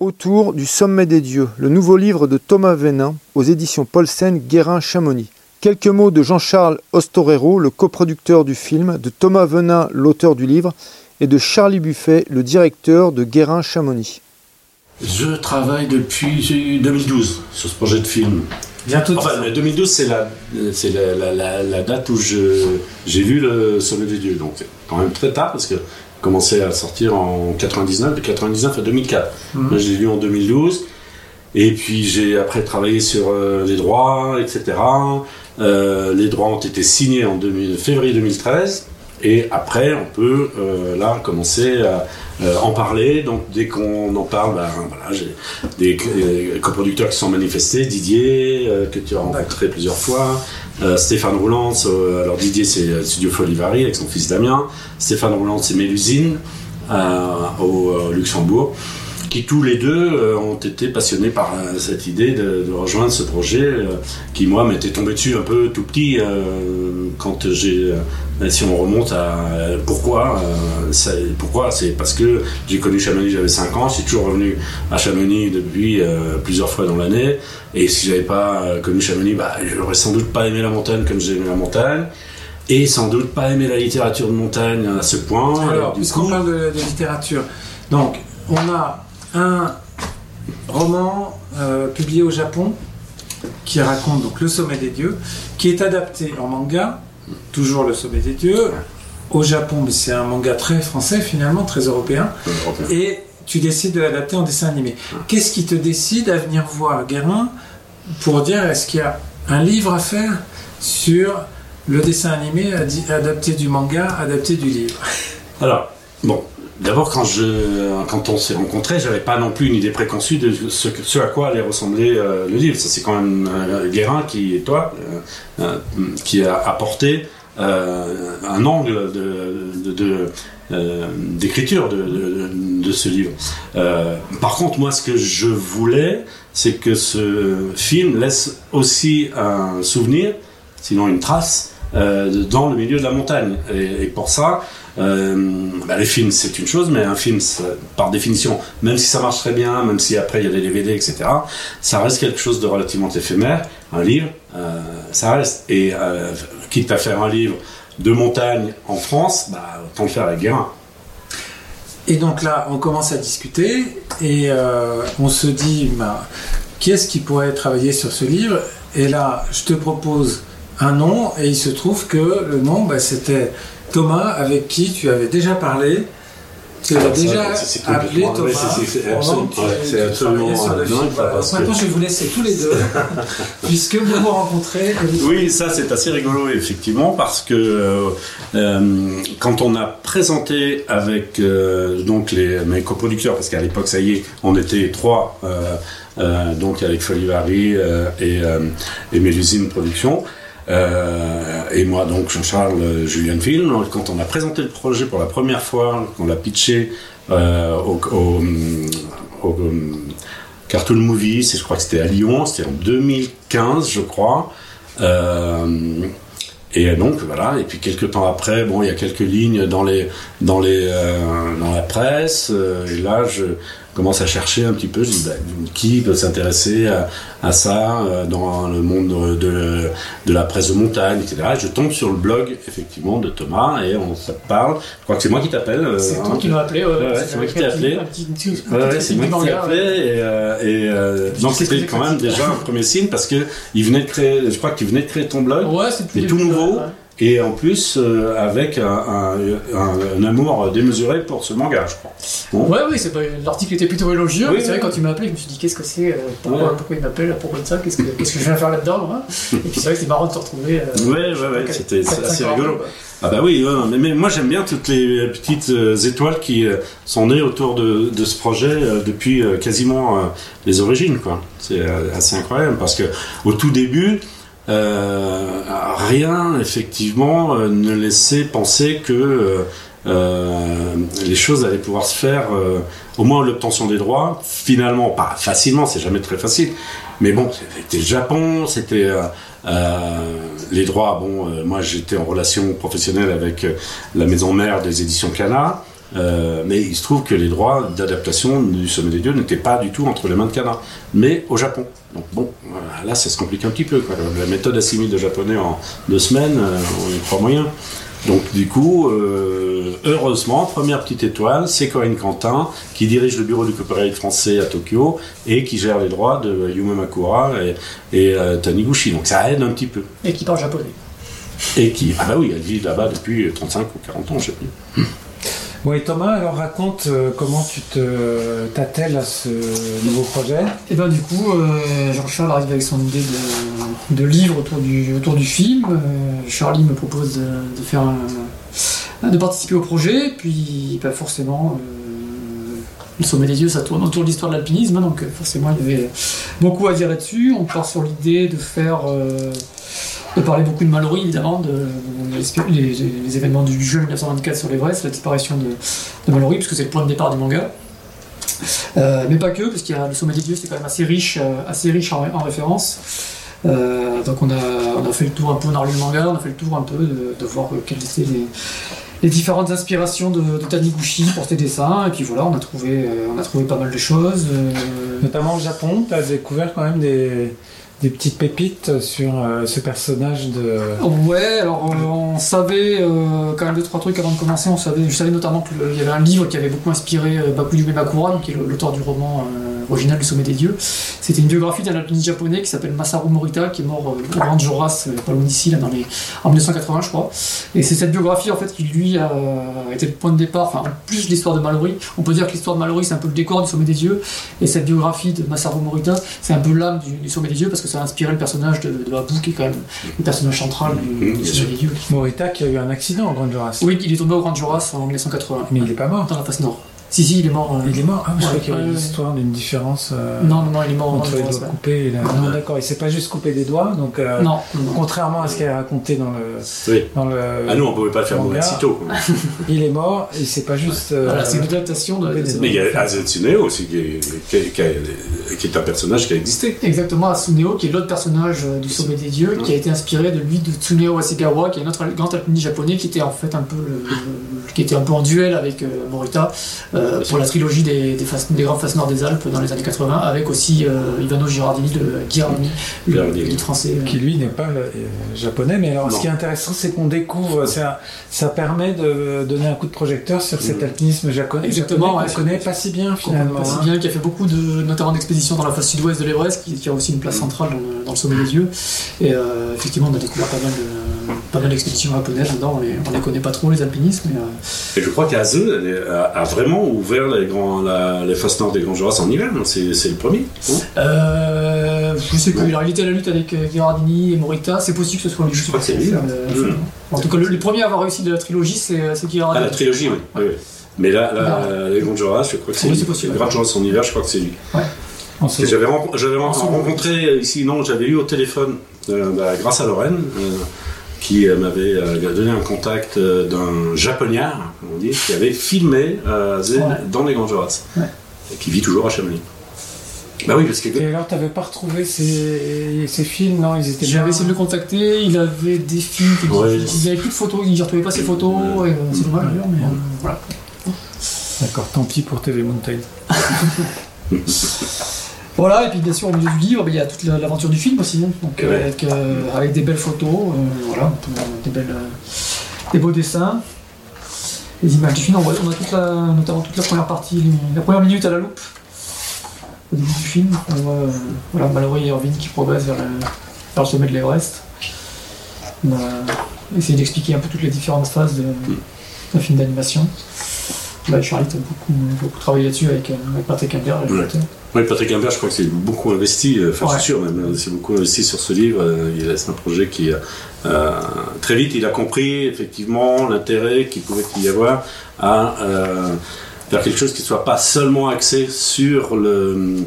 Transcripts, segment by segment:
Autour du sommet des dieux, le nouveau livre de Thomas Venin aux éditions Paulsen Guérin-Chamonix. Quelques mots de Jean-Charles Ostorero, le coproducteur du film, de Thomas Venin, l'auteur du livre, et de Charlie Buffet, le directeur de Guérin-Chamonix. Je travaille depuis 2012 sur ce projet de film. Bientôt. Enfin, 2012, c'est la, c'est la, la, la, date où j'ai vu le Sommet des Dieux. Donc, quand même très tard, parce que commençait à sortir en 99, de 99 à 2004. Mhm. Moi, je l'ai lu en 2012. Et puis, j'ai après travaillé sur euh, les droits, etc. Euh, les droits ont été signés en février 2013. Et après, on peut euh, là commencer à en parler. Donc, dès qu'on en parle, ben, voilà, j'ai des coproducteurs qui sont manifestés, Didier, que tu as rencontré plusieurs fois, Stéphane Rouland, euh, alors Didier c'est euh, Studio Folivari avec son fils Damien. Stéphane Rouland c'est Mélusine au Luxembourg qui tous les deux ont été passionnés par cette idée de, rejoindre ce projet qui moi m'était tombé dessus un peu tout petit quand j'ai si on remonte à pourquoi, euh, pourquoi c'est parce que j'ai connu Chamonix, j'avais 5 ans, je suis toujours revenu à Chamonix depuis euh, plusieurs fois dans l'année. Et si j'avais pas euh, connu Chamonix, bah, j'aurais sans doute pas aimé la montagne comme j'ai aimé la montagne. Et sans doute pas aimé la littérature de montagne à ce point. Alors, puisqu'on parle de, littérature, donc on a un roman publié au Japon qui raconte donc le sommet des dieux, qui est adapté en manga toujours le sommet des dieux. Au Japon, mais c'est un manga très français finalement, très européen. Et tu décides de l'adapter en dessin animé. Qu'est-ce qui te décide à venir voir Guérin pour dire est-ce qu'il y a un livre à faire sur le dessin animé adapté du manga, adapté du livre? Alors, bon, D'abord, quand, on s'est rencontrés, j'avais pas non plus une idée préconçue de ce, à quoi allait ressembler euh, le livre. Ça, c'est quand même euh, Guérin qui, et toi, euh, qui a apporté un angle d'écriture de, ce livre. par contre, moi, ce que je voulais, c'est que ce film laisse aussi un souvenir, sinon une trace, dans le milieu de la montagne. Et, pour ça, bah, les films, c'est une chose, mais un film, par définition, même si ça marche très bien, même si après il y a des DVD, etc., ça reste quelque chose de relativement éphémère. Un livre, euh, ça reste. Et euh, quitte à faire un livre de montagne en France, bah, autant le faire avec Guérin. Et donc là, on commence à discuter et on se dit, bah, qui est-ce qui pourrait travailler sur ce livre? Et là, je te propose un nom et il se trouve que le nom, bah, c'était Thomas, avec qui tu avais déjà parlé. Tu l'as déjà appelé Thomas. C'est absolument Maintenant, je vais vous laisser tous les deux, puisque vous vous rencontrez. Oui, ça c'est assez rigolo, effectivement, parce que euh, euh, quand on a présenté avec euh, donc les, mes coproducteurs, parce qu'à l'époque, ça y est, on était trois, donc avec Folivari et, et Mélusine Productions. Euh, et moi, donc, Jean-Charles euh, Julien Film, quand on a présenté le projet pour la première fois, qu'on l'a pitché euh, au, au, au, Cartoon Movie, je crois que c'était à Lyon, c'était en 2015, je crois. et donc voilà, et puis quelques temps après, bon, il y a quelques lignes dans les dans les dans la presse. et là, je commence à chercher un petit peu, je dis, bah, qui peut s'intéresser à, ça euh, dans le monde de, de, la presse de montagne, etc. je tombe sur le blog, effectivement, de Thomas, et on se parle. Je crois que c'est moi qui t'appelle. Euh, c'est toi hein. qui m'as appelé. Ouais, c'est moi qui t'ai appelé. c'est moi qui t'ai appelé. Et, euh, donc c'était quand même déjà un premier signe, parce que il venait de créer, je crois que tu venais de créer ton blog. Ouais, c'était tout nouveau et en plus euh, avec un, un, amour démesuré pour ce manga, je crois. Ouais, oui, c'est l'article était plutôt élogieux, mais c'est vrai, quand tu m'as appelé, je me suis dit, qu'est-ce que c'est euh, pourquoi, pourquoi, il m'appelle de ça Qu'est-ce que, qu'est-ce que je viens faire là-dedans Et puis c'est vrai que c'est marrant de te retrouver. Euh, ouais, ouais, ouais, c'était assez rigolo. Ah bah oui, mais, moi j'aime bien toutes les petites étoiles qui sont nées autour de, de ce projet depuis quasiment les origines, quoi. C'est assez incroyable parce que au tout début, euh, rien, effectivement, euh, ne laissait penser que euh, les choses allaient pouvoir se faire, au moins l'obtention des droits, finalement, pas facilement, c'est jamais très facile, mais bon, c'était le Japon, c'était les droits. Bon, moi j'étais en relation professionnelle avec la maison mère des éditions Cana. Euh, mais il se trouve que les droits d'adaptation du Sommet des Dieux n'étaient pas du tout entre les mains de Kana, mais au Japon. Donc bon, là ça se complique un petit peu. La méthode assimile de japonais en deux semaines, euh, on y croit moyen. Donc du coup, euh, heureusement, première petite étoile, c'est Corinne Quentin qui dirige le bureau du copyright français à Tokyo et qui gère les droits de Yume Makura et, Taniguchi. Donc ça aide un petit peu. Et qui parle japonais. Et qui, ah bah oui, elle vit là-bas depuis 35 ou 40 ans, je sais plus. Oui, Thomas, alors raconte euh, comment tu te t'attelles à ce nouveau projet. Et eh bien du coup, euh, Jean-Charles arrive avec son idée de, livre autour du, autour du film. Euh, Charlie me propose de, faire de participer au projet, puis pas forcément. le sommet des yeux, ça tourne autour de l'histoire de l'alpinisme, donc forcément il y avait beaucoup à dire là-dessus. On part sur l'idée de faire de parler beaucoup de Mallory, évidemment, de, les, événements du jeu 1924 sur l'Everest, la disparition de, de Mallory, puisque c'est le point de départ du manga. Euh, mais pas que, parce qu'il y a le sommet des dieux, c'est quand même assez riche, euh, assez riche en, références. Euh, donc on a, on fait le tour un peu, on a relu le manga, on a fait le tour un peu de, voir quelles étaient les, différentes inspirations de, de, pour ses dessins. Et puis voilà, on a trouvé, on a trouvé pas mal de choses. Notamment au Japon, tu as découvert quand même des, des petites pépites sur euh, ce personnage de. Ouais, alors on, savait euh, quand même deux trois trucs avant de commencer. On savait, je savais notamment qu'il y avait un livre qui avait beaucoup inspiré euh, Bakuyu Bakura, qui est l'auteur du roman original du Sommet des Dieux. C'était une biographie d'un alpiniste japonais qui s'appelle Masaru Morita, qui est mort au Grand Joras, pas loin d'ici, là, en 1980, je crois. Et c'est cette biographie en fait qui lui a été le point de départ. Enfin, en plus l'histoire de Mallory, on peut dire que l'histoire de Mallory c'est un peu le décor du Sommet des Dieux, et cette biographie de Masaru Morita, c'est un peu l'âme du, du Sommet des Dieux parce que ça a inspiré le personnage de, de Abu, qui est quand même le personnage central du, mmh, des Dieux. Morita qui a eu un accident au Grand Joras. Oui, il est tombé au Grand Joras en 1980. Mais il n'est pas mort. Dans la face nord. Si, si, il est mort. Euh, il est mort Ah, je croyais qu'il y avait une histoire d'une différence. Euh, non, non, non, il est mort entre les doigts coupés. Et Non, d'accord, il s'est pas juste coupé des doigts. Donc, euh, non, Contrairement à ce qu'il a raconté dans le. Oui. Dans le ah, nous, on pouvait pas le faire mourir si tôt. il est mort et c'est pas juste. voilà, c'est une adaptation de. Mais il y a Azutsuneo aussi, qui est, qui, est, un personnage qui a existé. Exactement, Asuneo, qui est l'autre personnage du Sommet des Dieux, qui a été inspiré de lui de Tsuneo Asegawa, qui est un autre grand alpiniste japonais, qui était en fait un peu, qui était un peu en duel avec Morita pour la trilogie des, des, grands face nord des Alpes dans les années 80, avec aussi euh, Ivano Girardini de Girardini, le, français. Euh. Qui lui n'est pas euh, japonais, mais alors ce qui est intéressant, c'est qu'on découvre, ça, ça permet de donner un coup de projecteur sur cet mm. alpinisme japonais. Exactement, on connaît pas si bien finalement. Pas si bien, qui a fait beaucoup de, notamment d'expéditions dans la face sud-ouest de l'Everest, qui, a aussi une place mm. centrale dans le, sommet des yeux. Et effectivement, on a découvert pas mal de pas mal d'expéditions japonaises dedans, on les, on les connaît pas trop les alpinistes. Mais, Et je crois qu'Aze a, vraiment ouvert les grands la, les faces nord des Grands Joras en hiver, c'est le premier. euh, je sais qu'il a été à la lutte avec euh, Girardini et Morita, c'est possible que ce soit lui. Je crois que c'est lui. Euh. En tout cas, le, premier à avoir réussi de la trilogie, c'est euh, Girardini. Ah, la trilogie, oui. Mais là, les Grands Joras, je crois que c'est lui. Les Grands Joras en hiver, je crois que c'est lui. J'avais rencontré ici, non, j'avais eu au téléphone, bah, grâce à Lorraine, qui euh, m'avait euh, donné un contact euh, d'un japonard, on dit, qui avait filmé dans les Grands Joras, et qui vit toujours à Chamonix. Bah oui, parce que... Et alors, t'avais pas retrouvé ces, ces films? Non, ils étaient. J'avais essayé de le contacter, il avait des films, ouais. il avait plus de photos, il ne retrouvait pas ses photos, c'est dommage d'ailleurs, mais voilà. D'accord, tant pis pour TV Mountain. Voilà, et puis bien sûr au milieu du livre, il y a toute l'aventure du film aussi, hein. donc, euh, euh, avec, des belles photos, euh, voilà, des, belles, des beaux dessins, les images du film. On, a toute la, notamment toute la première partie, la première minute à la loupe au début du film. On voit voilà, Mallory et Irvine qui progressent vers le, sommet de l'Everest. On a essayé d'expliquer un peu toutes les différentes phases d'un film d'animation. Bah, Charlie a beaucoup, beaucoup travaillé là-dessus avec, avec Patrick Imbert, le oui, Patrick Imbert, je crois que c'est beaucoup investi, euh, enfin c'est sûr même, c'est beaucoup investi sur ce livre. Euh, il C'est un projet qui, euh, très vite, il a compris effectivement l'intérêt qu'il pouvait y avoir à faire quelque chose qui ne soit pas seulement axé sur le,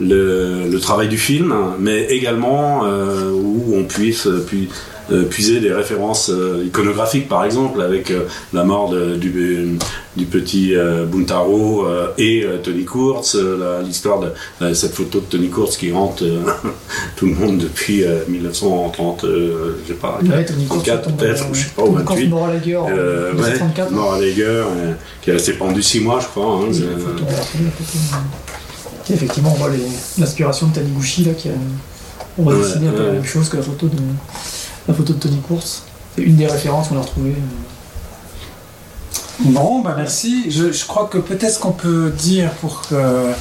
le, le travail du film, mais également euh, où on puisse puis euh, puiser des références euh, iconographiques, par exemple, avec euh, la mort de- du, du petit euh, Buntaro euh, et euh, Tony Kurtz, euh, la- l'histoire de euh, cette photo de Tony Kurtz qui hante euh, tout le monde depuis euh, 1930, euh, je sais pas, Ouais, Tony Kurtz, 34 tombe, peut-être, euh, je sais pas, ou Tony Kurtz 28. mort à la guerre en Euh, ouais, 1934. mort à euh, qui est resté pendu 6 mois, je crois. hein, Euh, euh, effectivement, on voit l'inspiration de Taniguchi, là, qui a, on va Ouais, dessiner un peu ouais. la même chose que la photo de, la photo de Tony Kurtz. C'est une des références qu'on a retrouvées. Bon, bah merci. Je, je crois que peut-être ce qu'on peut dire pour euh,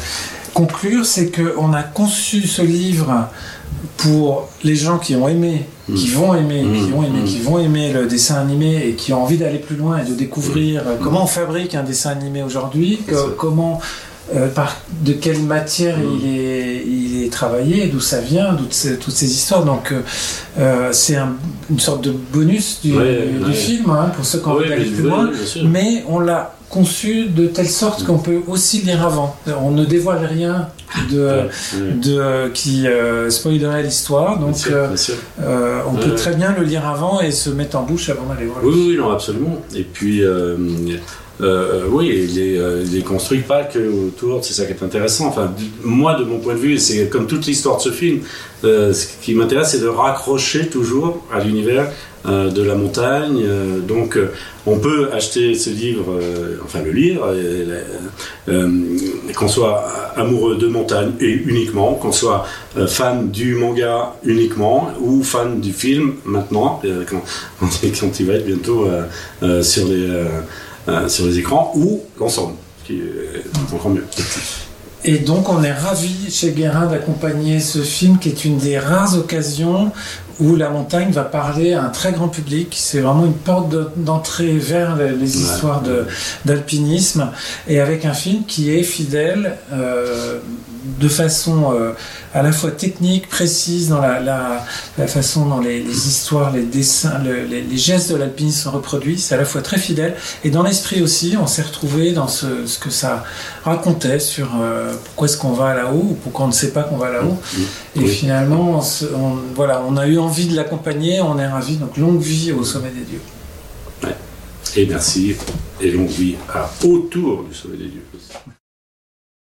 conclure, c'est qu'on a conçu ce livre pour les gens qui ont aimé, qui vont aimer, Mm. qui ont aimé, Mm. qui vont aimer le dessin animé et qui ont envie d'aller plus loin et de découvrir euh, Mm. comment on fabrique un dessin animé aujourd'hui, comment, euh, par de quelle matière Mm. il est, il est travaillé, d'où ça vient, ces- toutes ces histoires. Donc euh, euh, c'est un- une sorte de bonus du, film hein, pour ceux qui ont envie d'aller plus loin mais on l'a conçu de telle sorte qu'on peut aussi lire avant. On ne dévoile rien de, qui euh, spoilerait l'histoire, Bien donc sûr, bien sûr. euh, on peut très bien le lire avant et se mettre en bouche avant d'aller voir. le Oui, oui, non, absolument. Et puis, euh, euh, oui, il est, euh, il est construit pas que autour, c'est ça qui est intéressant. Enfin, moi, de mon point de vue, c'est comme toute l'histoire de ce film, euh, ce qui m'intéresse, c'est de raccrocher toujours à l'univers de la montagne. Donc, on peut acheter ce livre, enfin le euh, qu'on soit amoureux de montagne et uniquement, qu'on soit fan du manga uniquement ou fan du film maintenant, quand, il va être bientôt sur, les, euh, sur les écrans, ou l'ensemble, qui est encore mieux. Et donc on est ravi chez Guérin d'accompagner ce film qui est une des rares occasions où la montagne va parler à un très grand public. C'est vraiment une porte de- d'entrée vers les, les histoires d'alpinisme et avec un film qui est fidèle euh, de façon euh, à la fois technique, précise dans la, la, la façon dont les, les histoires, les dessins, le- les, les gestes de l'alpinisme sont reproduits. C'est à la fois très fidèle et dans l'esprit aussi, on s'est retrouvé dans ce, ce que ça racontait sur euh, pourquoi est-ce qu'on va là-haut ou pourquoi on ne sait pas qu'on va là-haut. Et Oui. finalement, on, se- on- voilà, on a eu envie de l'accompagner, on est ravis. Donc longue vie au sommet des dieux. Et merci, et longue vie à autour du sommet des dieux.